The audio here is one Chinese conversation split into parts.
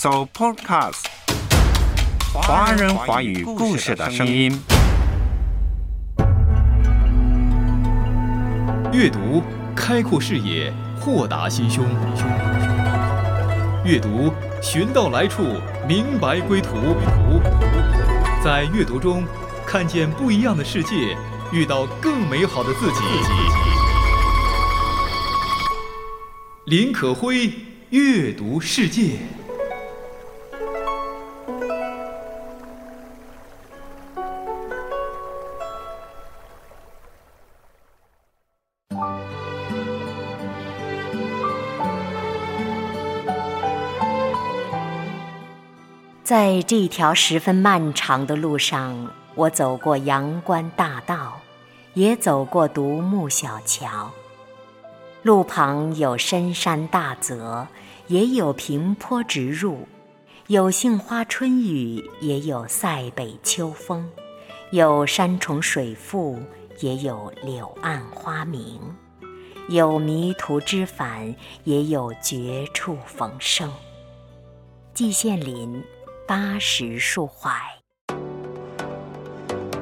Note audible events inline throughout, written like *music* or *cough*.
So Podcast，华人华语故事的声音。阅读开阔视野，豁达心胸。阅读寻到来处，明白归途。在阅读中看见不一样的世界，遇到更美好的自己。林可辉，阅读世界。在这条十分漫长的路上，我走过阳关大道，也走过独木小桥。路旁有深山大泽，也有平坡直入；有杏花春雨，也有塞北秋风；有山重水复，也有柳暗花明；有迷途知返，也有绝处逢生。季羡林。八十树怀，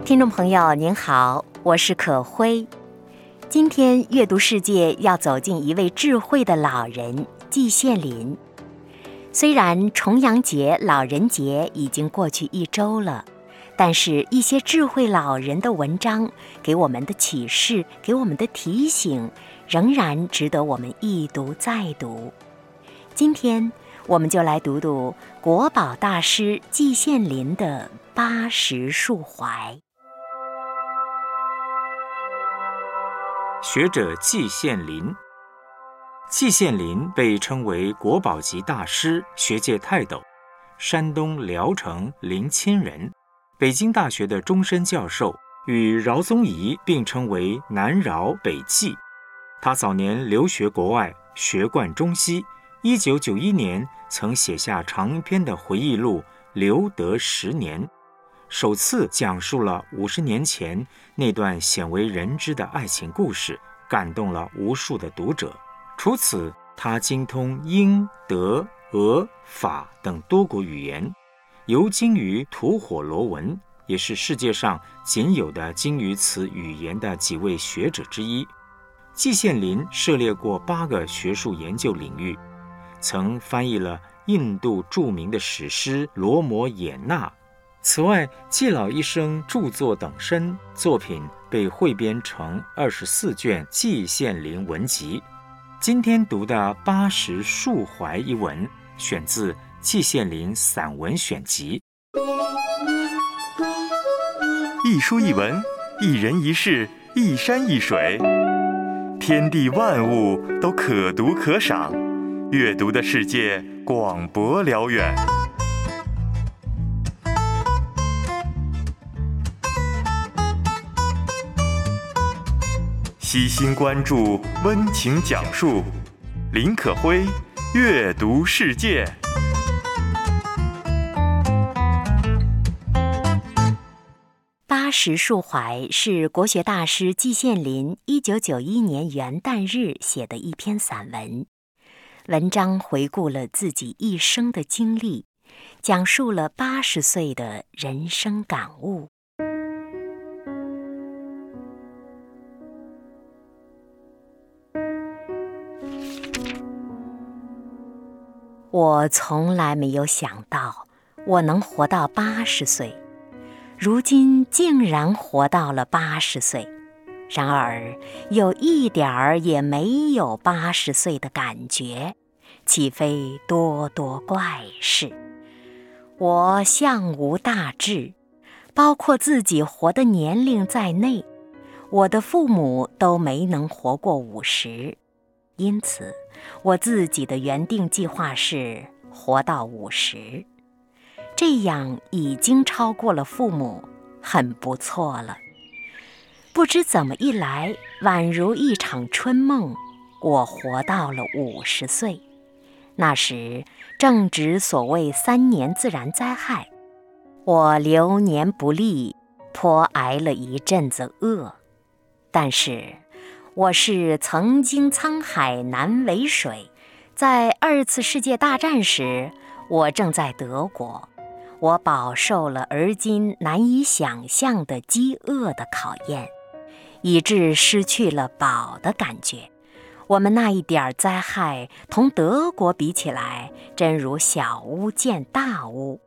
听众朋友您好，我是可辉。今天阅读世界要走进一位智慧的老人季羡林。虽然重阳节、老人节已经过去一周了，但是一些智慧老人的文章给我们的启示、给我们的提醒，仍然值得我们一读再读。今天。我们就来读读国宝大师季羡林的《八十树怀》。学者季羡林，季羡林被称为国宝级大师、学界泰斗，山东聊城临清人，北京大学的终身教授，与饶宗颐并称为南饶北季。他早年留学国外，学贯中西。一九九一年，曾写下长篇的回忆录《留德十年》，首次讲述了五十年前那段鲜为人知的爱情故事，感动了无数的读者。除此，他精通英、德、俄、法等多国语言，尤精于吐火罗文，也是世界上仅有的精于此语言的几位学者之一。季羡林涉猎过八个学术研究领域。曾翻译了印度著名的史诗《罗摩衍那》，此外，季老一生著作等身，作品被汇编成二十四卷《季羡林文集》。今天读的《八十树怀》一文，选自《季羡林散文选集》。一书一文，一人一事，一山一水，天地万物都可读可赏。阅读的世界广博辽远，悉心关注，温情讲述。林可辉，阅读世界。八十树怀是国学大师季羡林一九九一年元旦日写的一篇散文。文章回顾了自己一生的经历，讲述了八十岁的人生感悟。我从来没有想到我能活到八十岁，如今竟然活到了八十岁。然而，有一点儿也没有八十岁的感觉，岂非多多怪事？我向无大志，包括自己活的年龄在内，我的父母都没能活过五十，因此我自己的原定计划是活到五十，这样已经超过了父母，很不错了。不知怎么一来，宛如一场春梦，我活到了五十岁。那时正值所谓三年自然灾害，我流年不利，颇挨了一阵子饿。但是我是曾经沧海难为水，在二次世界大战时，我正在德国，我饱受了而今难以想象的饥饿的考验，以致失去了饱的感觉。我们那一点儿灾害同德国比起来，真如小巫见大巫。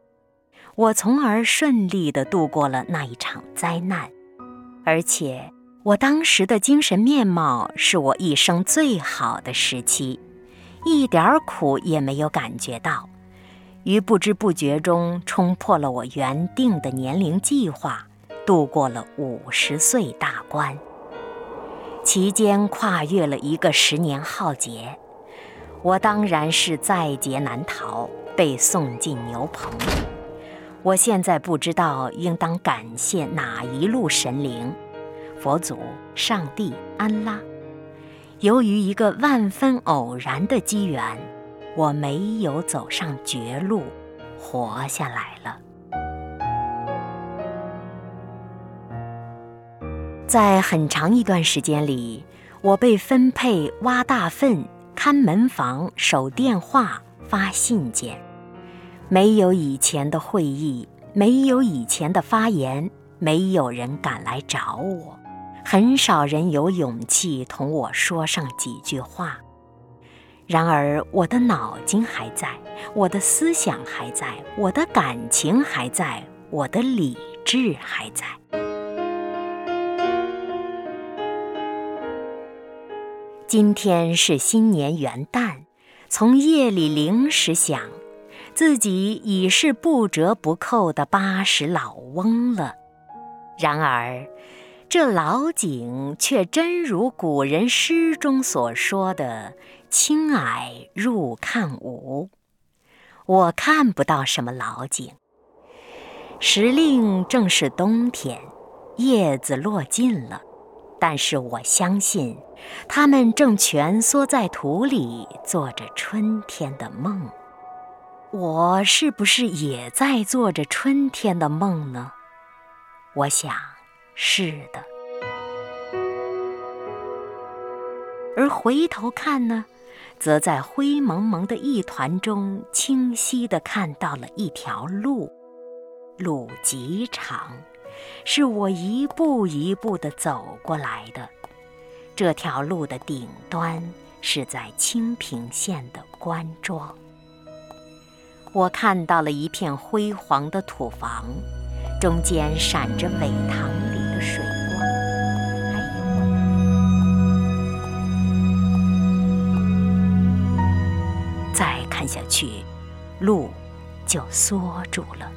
我从而顺利地度过了那一场灾难，而且我当时的精神面貌是我一生最好的时期，一点儿苦也没有感觉到，于不知不觉中冲破了我原定的年龄计划，度过了五十岁大关。其间跨越了一个十年浩劫，我当然是在劫难逃，被送进牛棚。我现在不知道应当感谢哪一路神灵，佛祖、上帝、安拉。由于一个万分偶然的机缘，我没有走上绝路，活下来了。在很长一段时间里，我被分配挖大粪、看门房、守电话、发信件。没有以前的会议，没有以前的发言，没有人敢来找我，很少人有勇气同我说上几句话。然而，我的脑筋还在，我的思想还在，我的感情还在，我的理智还在。今天是新年元旦，从夜里零时响。自己已是不折不扣的八十老翁了，然而，这老井却真如古人诗中所说的“青霭入看无”。我看不到什么老井。时令正是冬天，叶子落尽了，但是我相信，它们正蜷缩在土里，做着春天的梦。我是不是也在做着春天的梦呢？我想是的。而回头看呢，则在灰蒙蒙的一团中，清晰地看到了一条路，路极长，是我一步一步地走过来的。这条路的顶端是在清平县的关庄。我看到了一片辉煌的土房，中间闪着苇塘里的水光。再看下去，路就缩住了，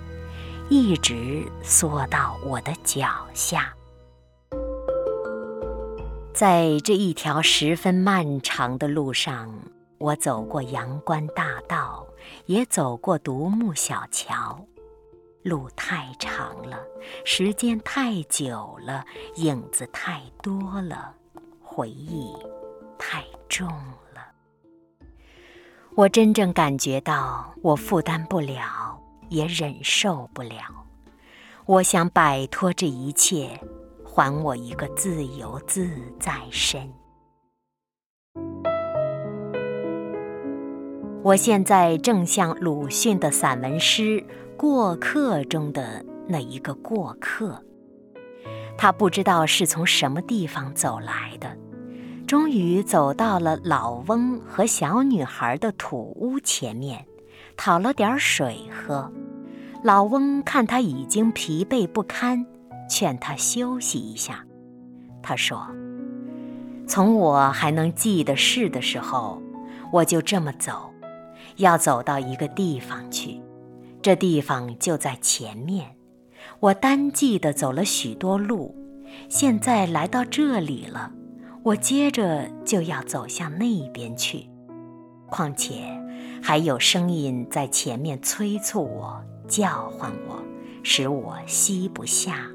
一直缩到我的脚下。在这一条十分漫长的路上。我走过阳关大道，也走过独木小桥，路太长了，时间太久了，影子太多了，回忆太重了。我真正感觉到，我负担不了，也忍受不了。我想摆脱这一切，还我一个自由自在身。我现在正像鲁迅的散文诗《过客》中的那一个过客，他不知道是从什么地方走来的，终于走到了老翁和小女孩的土屋前面，讨了点水喝。老翁看他已经疲惫不堪，劝他休息一下。他说：“从我还能记得事的时候，我就这么走。”要走到一个地方去，这地方就在前面。我单记得走了许多路，现在来到这里了，我接着就要走向那边去。况且还有声音在前面催促我、叫唤我，使我吸不下。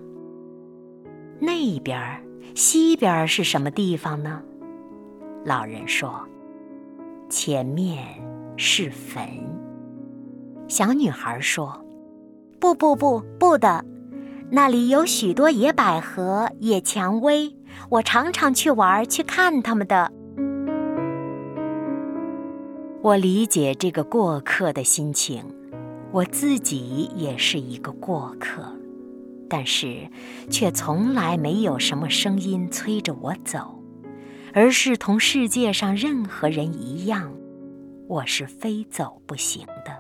那边儿西边儿是什么地方呢？老人说：“前面。”是坟。小女孩说：“不不不不的，那里有许多野百合、野蔷薇，我常常去玩去看它们的。”我理解这个过客的心情，我自己也是一个过客，但是却从来没有什么声音催着我走，而是同世界上任何人一样，我是非走不行的，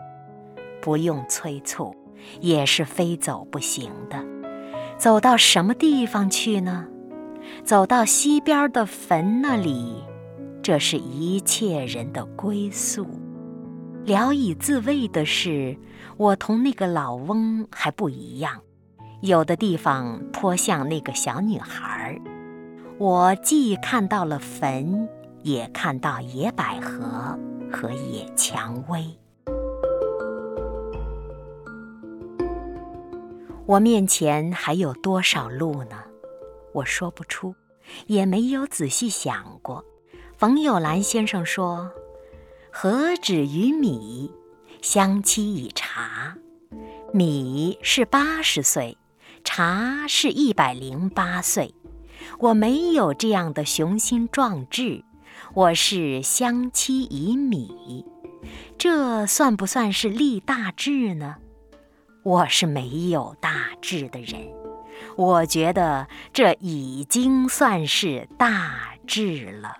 不用催促，也是非走不行的。走到什么地方去呢？走到西边的坟那里。这是一切人的归宿。聊以自慰的是，我同那个老翁还不一样，有的地方颇像那个小女孩。我既看到了坟，也看到野百合和野蔷薇。我面前还有多少路呢？我说不出，也没有仔细想过。冯友兰先生说：“何止于米，相期以茶。米是八十岁，茶是一百零八岁。我没有这样的雄心壮志，我是相期以米。这算不算是立大志呢？我是没有大志的人，我觉得这已经算是大志了。”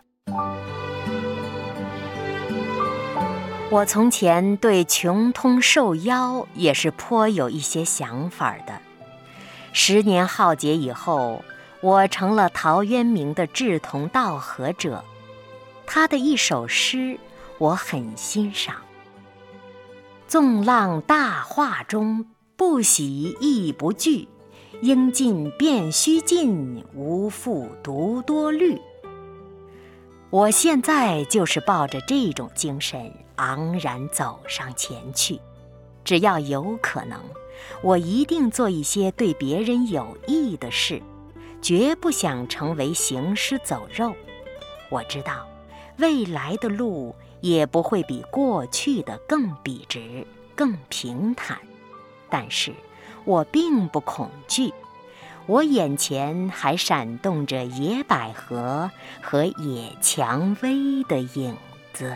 我从前对穷通受妖也是颇有一些想法的。十年浩劫以后，我成了陶渊明的志同道合者。他的一首诗我很欣赏：“纵浪大化中，不喜亦不惧。应尽便须尽，无复独多虑。”我现在就是抱着这种精神昂然走上前去，只要有可能，我一定做一些对别人有益的事，绝不想成为行尸走肉。我知道，未来的路也不会比过去的更笔直、更平坦，但是我并不恐惧。我眼前还闪动着野百合和野蔷薇的影子。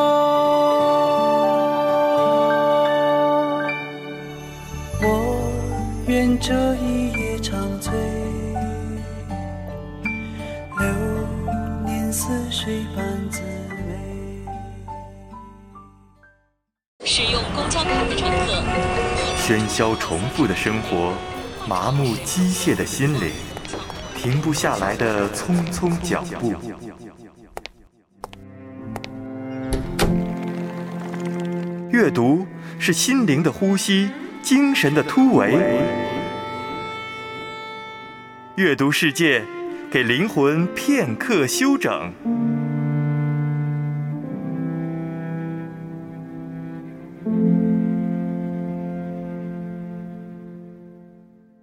喧嚣重复的生活，麻木机械的心灵，停不下来的匆匆脚步。阅读是心灵的呼吸，精神的突围。阅读世界，给灵魂片刻休整。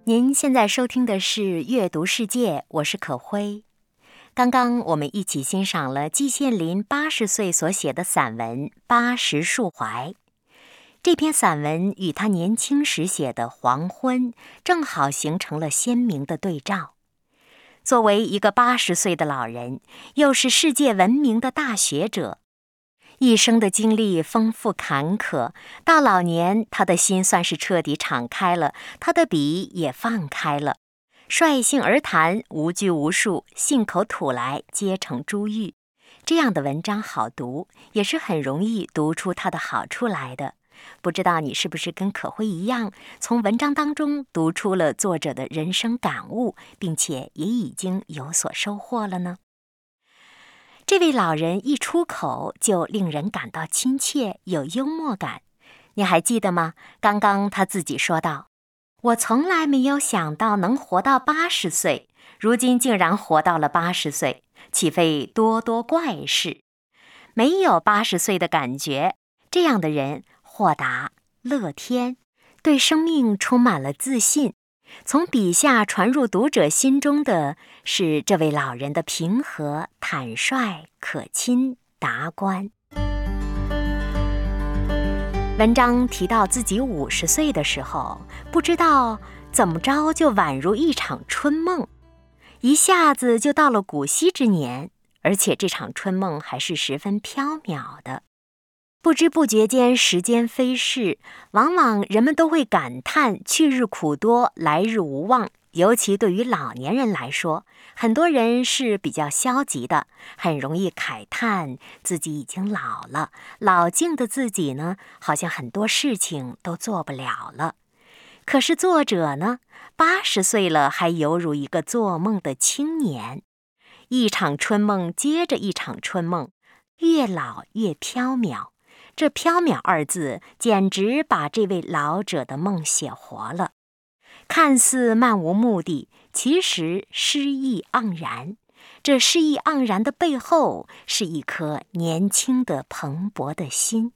您现在收听的是《阅读世界》，我是可辉。刚刚我们一起欣赏了季羡林八十岁所写的散文《八十树怀》。这篇散文与他年轻时写的《黄昏》正好形成了鲜明的对照。作为一个八十岁的老人，又是世界闻名的大学者，一生的经历丰富坎坷，到老年，他的心算是彻底敞开了，他的笔也放开了，率性而谈，无拘无束，信口吐来，皆成珠玉。这样的文章好读，也是很容易读出它的好处来的。不知道你是不是跟可辉一样，从文章当中读出了作者的人生感悟，并且也已经有所收获了呢？这位老人一出口就令人感到亲切，有幽默感。你还记得吗？刚刚他自己说道：“我从来没有想到能活到八十岁，如今竟然活到了八十岁，岂非多多怪事？没有八十岁的感觉，这样的人。”豁达、乐天，对生命充满了自信。从笔下传入读者心中的是这位老人的平和、坦率、可亲、达观。文章提到自己五十岁的时候，不知道怎么着就宛如一场春梦，一下子就到了古稀之年，而且这场春梦还是十分缥缈的。不知不觉间，时间飞逝，往往人们都会感叹去日苦多，来日无望。尤其对于老年人来说，很多人是比较消极的，很容易慨叹自己已经老了。老境的自己呢，好像很多事情都做不了了。可是作者呢，八十岁了，还犹如一个做梦的青年，一场春梦接着一场春梦，越老越飘渺。这“缥缈”二字，简直把这位老者的梦写活了。看似漫无目的，其实诗意盎然。这诗意盎然的背后，是一颗年轻的蓬勃的心。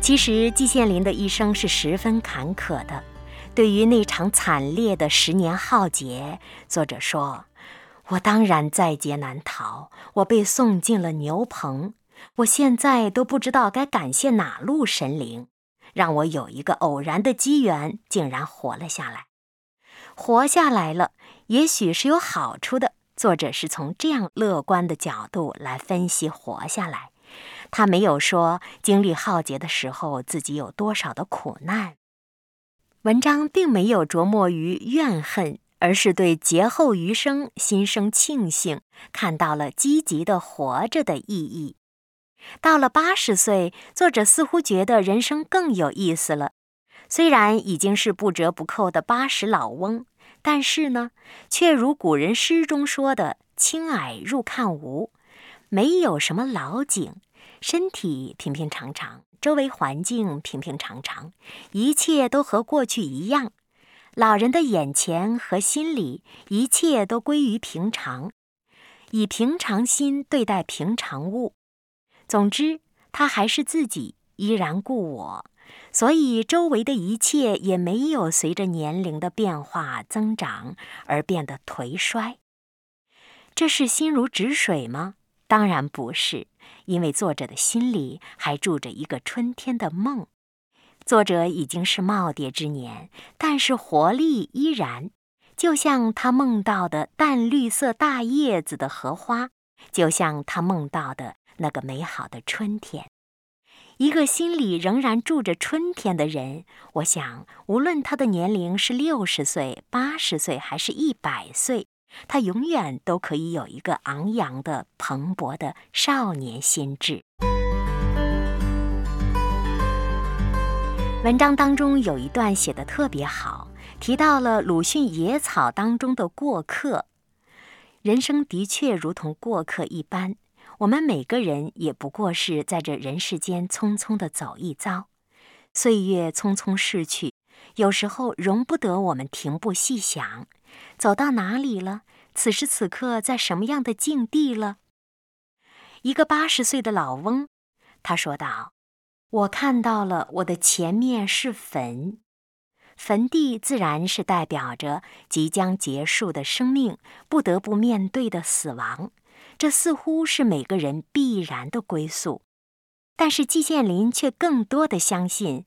其实季羡林的一生是十分坎坷的。对于那场惨烈的十年浩劫，作者说：“我当然在劫难逃，我被送进了牛棚。”我现在都不知道该感谢哪路神灵，让我有一个偶然的机缘，竟然活了下来。活下来了，也许是有好处的。作者是从这样乐观的角度来分析活下来。他没有说经历浩劫的时候自己有多少的苦难。文章并没有着墨于怨恨，而是对劫后余生心生庆幸，看到了积极的活着的意义。到了八十岁，作者似乎觉得人生更有意思了。虽然已经是不折不扣的八十老翁，但是呢，却如古人诗中说的“青霭入看无”，没有什么老景，身体平平常常，周围环境平平常常，一切都和过去一样。老人的眼前和心里，一切都归于平常，以平常心对待平常物。总之，他还是自己，依然故我，所以周围的一切也没有随着年龄的变化增长而变得颓衰。这是心如止水吗？当然不是，因为作者的心里还住着一个春天的梦。作者已经是耄耋之年，但是活力依然，就像他梦到的淡绿色大叶子的荷花，就像他梦到的。那个美好的春天，一个心里仍然住着春天的人，我想，无论他的年龄是六十岁、八十岁，还是一百岁，他永远都可以有一个昂扬的、蓬勃的少年心智。文章当中有一段写的特别好，提到了鲁迅野草当中的过客，人生的确如同过客一般。我们每个人也不过是在这人世间匆匆的走一遭，岁月匆匆逝去，有时候容不得我们停步细想，走到哪里了？此时此刻在什么样的境地了？一个八十岁的老翁，他说道：“我看到了我的前面是坟，坟地自然是代表着即将结束的生命，不得不面对的死亡。”这似乎是每个人必然的归宿，但是季羡林却更多的相信，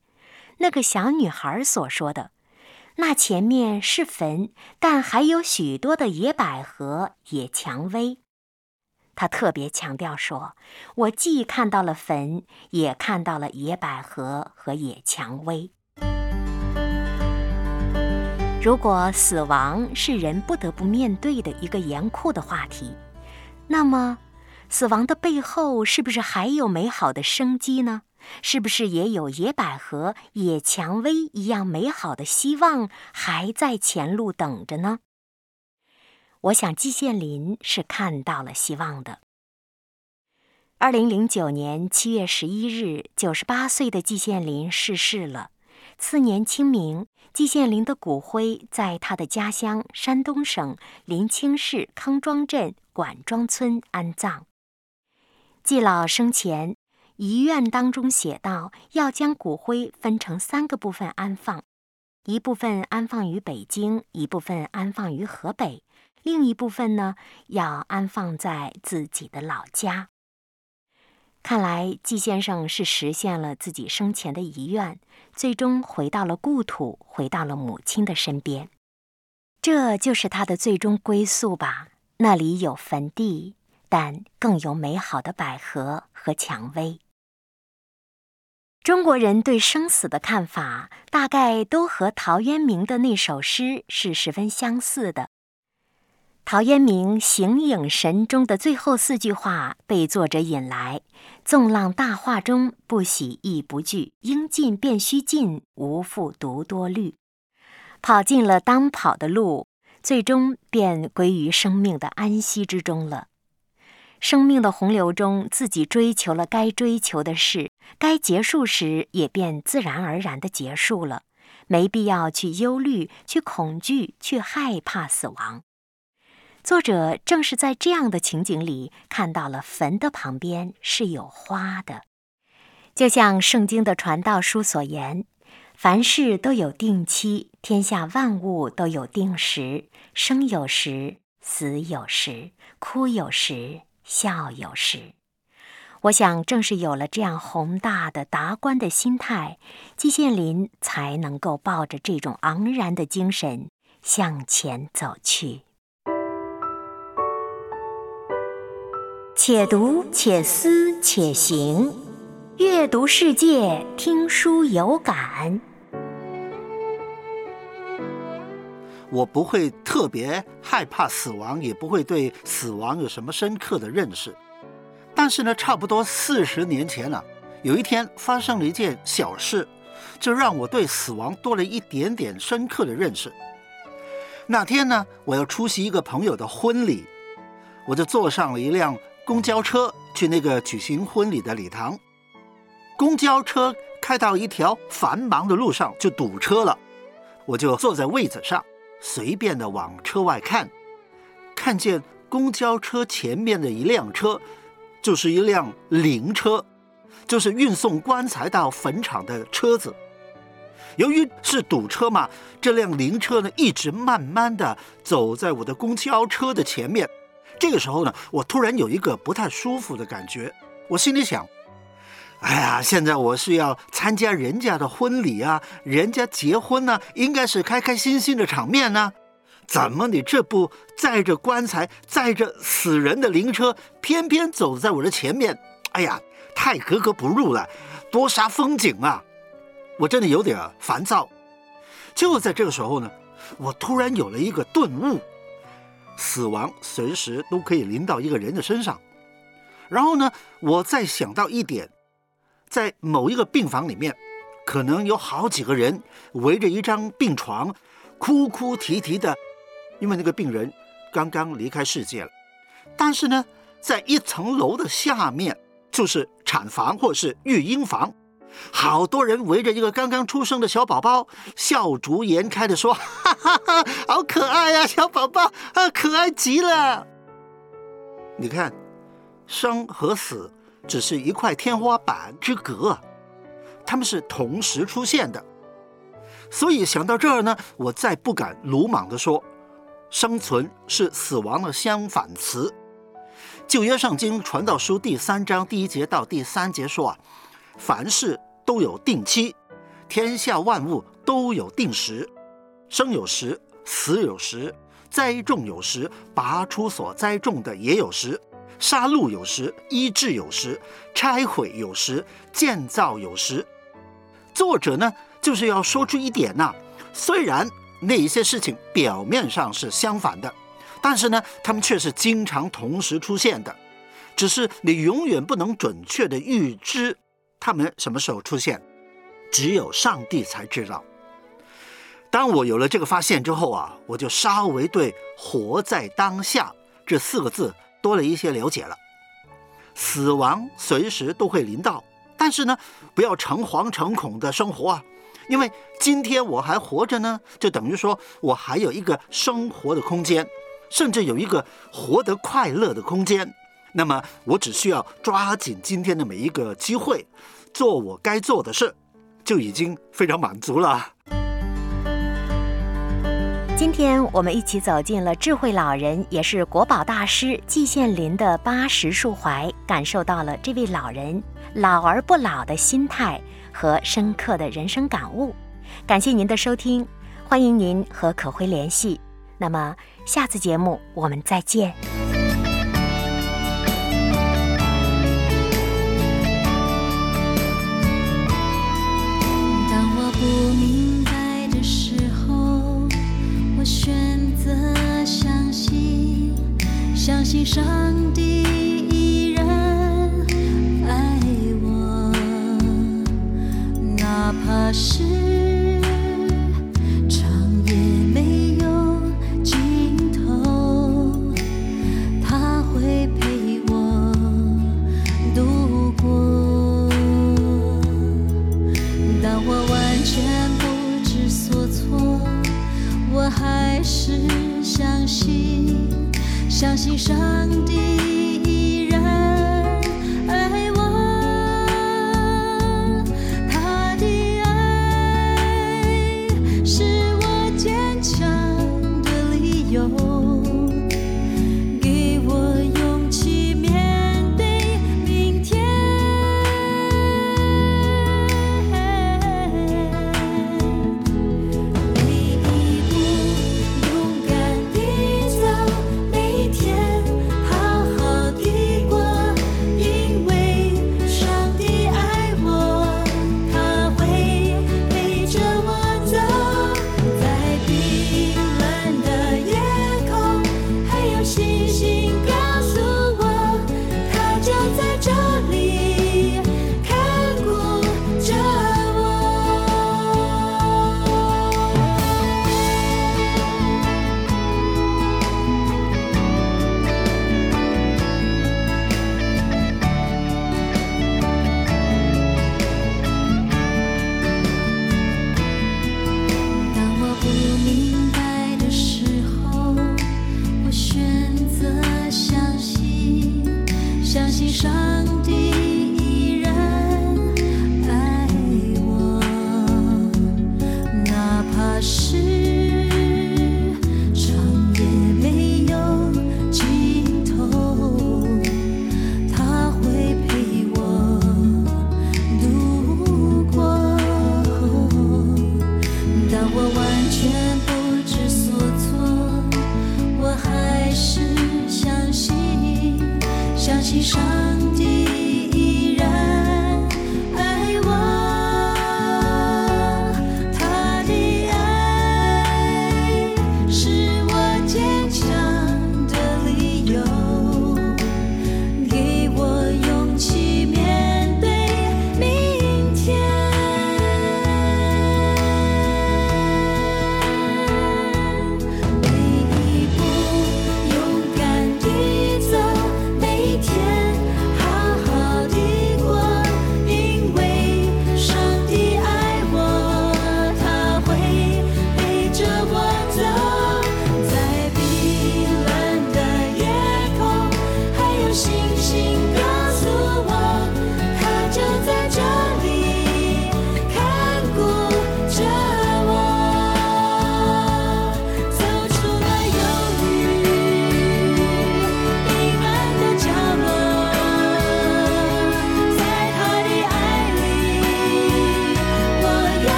那个小女孩所说的，那前面是坟，但还有许多的野百合、野蔷薇。他特别强调说：“我既看到了坟，也看到了野百合和野蔷薇。”如果死亡是人不得不面对的一个严酷的话题，那么，死亡的背后是不是还有美好的生机呢？是不是也有野百合、野蔷薇一样美好的希望还在前路等着呢？我想季羡林是看到了希望的。二零零九年七月十一日，九十八岁的季羡林逝世了。次年清明，季羡林的骨灰在他的家乡山东省临清市康庄镇管庄村安葬。季老生前遗愿当中写道，要将骨灰分成三个部分安放，一部分安放于北京，一部分安放于河北，另一部分呢要安放在自己的老家。看来季先生是实现了自己生前的遗愿，最终回到了故土，回到了母亲的身边。这就是他的最终归宿吧。那里有坟地，但更有美好的百合和蔷薇。中国人对生死的看法，大概都和陶渊明的那首诗是十分相似的。陶渊明《形影神》中的最后四句话被作者引来：“纵浪大化中，不喜亦不惧。应尽便须尽，无复独多虑。”跑尽了当跑的路，最终便归于生命的安息之中了。生命的洪流中，自己追求了该追求的事，该结束时也便自然而然的结束了，没必要去忧虑、去恐惧、去害怕死亡。作者正是在这样的情景里看到了坟的旁边是有花的，就像圣经的传道书所言：“凡事都有定期，天下万物都有定时，生有时，死有时，哭有时，笑有时。”我想，正是有了这样宏大的达观的心态，季羡林才能够抱着这种昂然的精神向前走去。且读且思且行，阅读世界，听书有感。我不会特别害怕死亡，也不会对死亡有什么深刻的认识。但是呢，差不多四十年前了，有一天发生了一件小事，就让我对死亡多了一点点深刻的认识。那天呢，我要出席一个朋友的婚礼，我就坐上了一辆。公交车去那个举行婚礼的礼堂，公交车开到一条繁忙的路上就堵车了，我就坐在位子上，随便的往车外看，看见公交车前面的一辆车，就是一辆灵车，就是运送棺材到坟场的车子。由于是堵车嘛，这辆灵车呢一直慢慢的走在我的公交车的前面。这个时候呢，我突然有一个不太舒服的感觉。我心里想：“哎呀，现在我是要参加人家的婚礼啊，人家结婚呢，应该是开开心心的场面呢。怎么你这不载着棺材、载着死人的灵车，偏偏走在我的前面？哎呀，太格格不入了，多煞风景啊！我真的有点烦躁。就在这个时候呢，我突然有了一个顿悟。”死亡随时都可以临到一个人的身上，然后呢，我再想到一点，在某一个病房里面，可能有好几个人围着一张病床，哭哭啼啼的，因为那个病人刚刚离开世界了。但是呢，在一层楼的下面就是产房或是育婴房。好多人围着一个刚刚出生的小宝宝，笑逐颜开的说：“ *laughs* 哈哈哈，好可爱呀，小宝宝啊，可爱极了。”你看，生和死只是一块天花板之隔，他们是同时出现的。所以想到这儿呢，我再不敢鲁莽的说，生存是死亡的相反词。旧约圣经传道书第三章第一节到第三节说啊。凡事都有定期，天下万物都有定时。生有时，死有时；栽种有时，拔出所栽种的也有时；杀戮有时，医治有时；拆毁有时，建造有时。作者呢，就是要说出一点呐，虽然那一些事情表面上是相反的，但是呢，他们却是经常同时出现的，只是你永远不能准确的预知他们什么时候出现，只有上帝才知道。当我有了这个发现之后啊，我就稍微对“活在当下”这四个字多了一些了解了。死亡随时都会临到，但是呢，不要诚惶诚恐的生活啊，因为今天我还活着呢，就等于说我还有一个生活的空间，甚至有一个活得快乐的空间。那么我只需要抓紧今天的每一个机会，做我该做的事，就已经非常满足了。今天我们一起走进了智慧老人，也是国宝大师季羡林的八十树怀，感受到了这位老人老而不老的心态和深刻的人生感悟。感谢您的收听，欢迎您和可辉联系。那么下次节目我们再见。上帝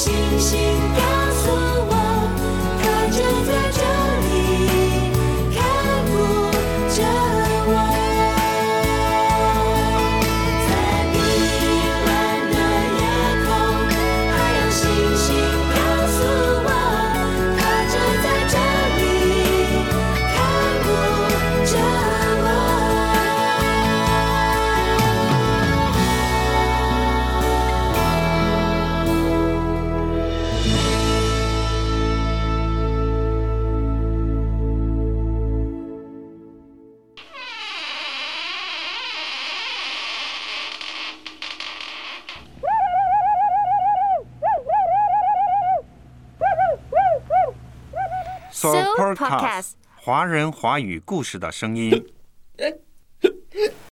星星高华人华语故事的声音。*laughs*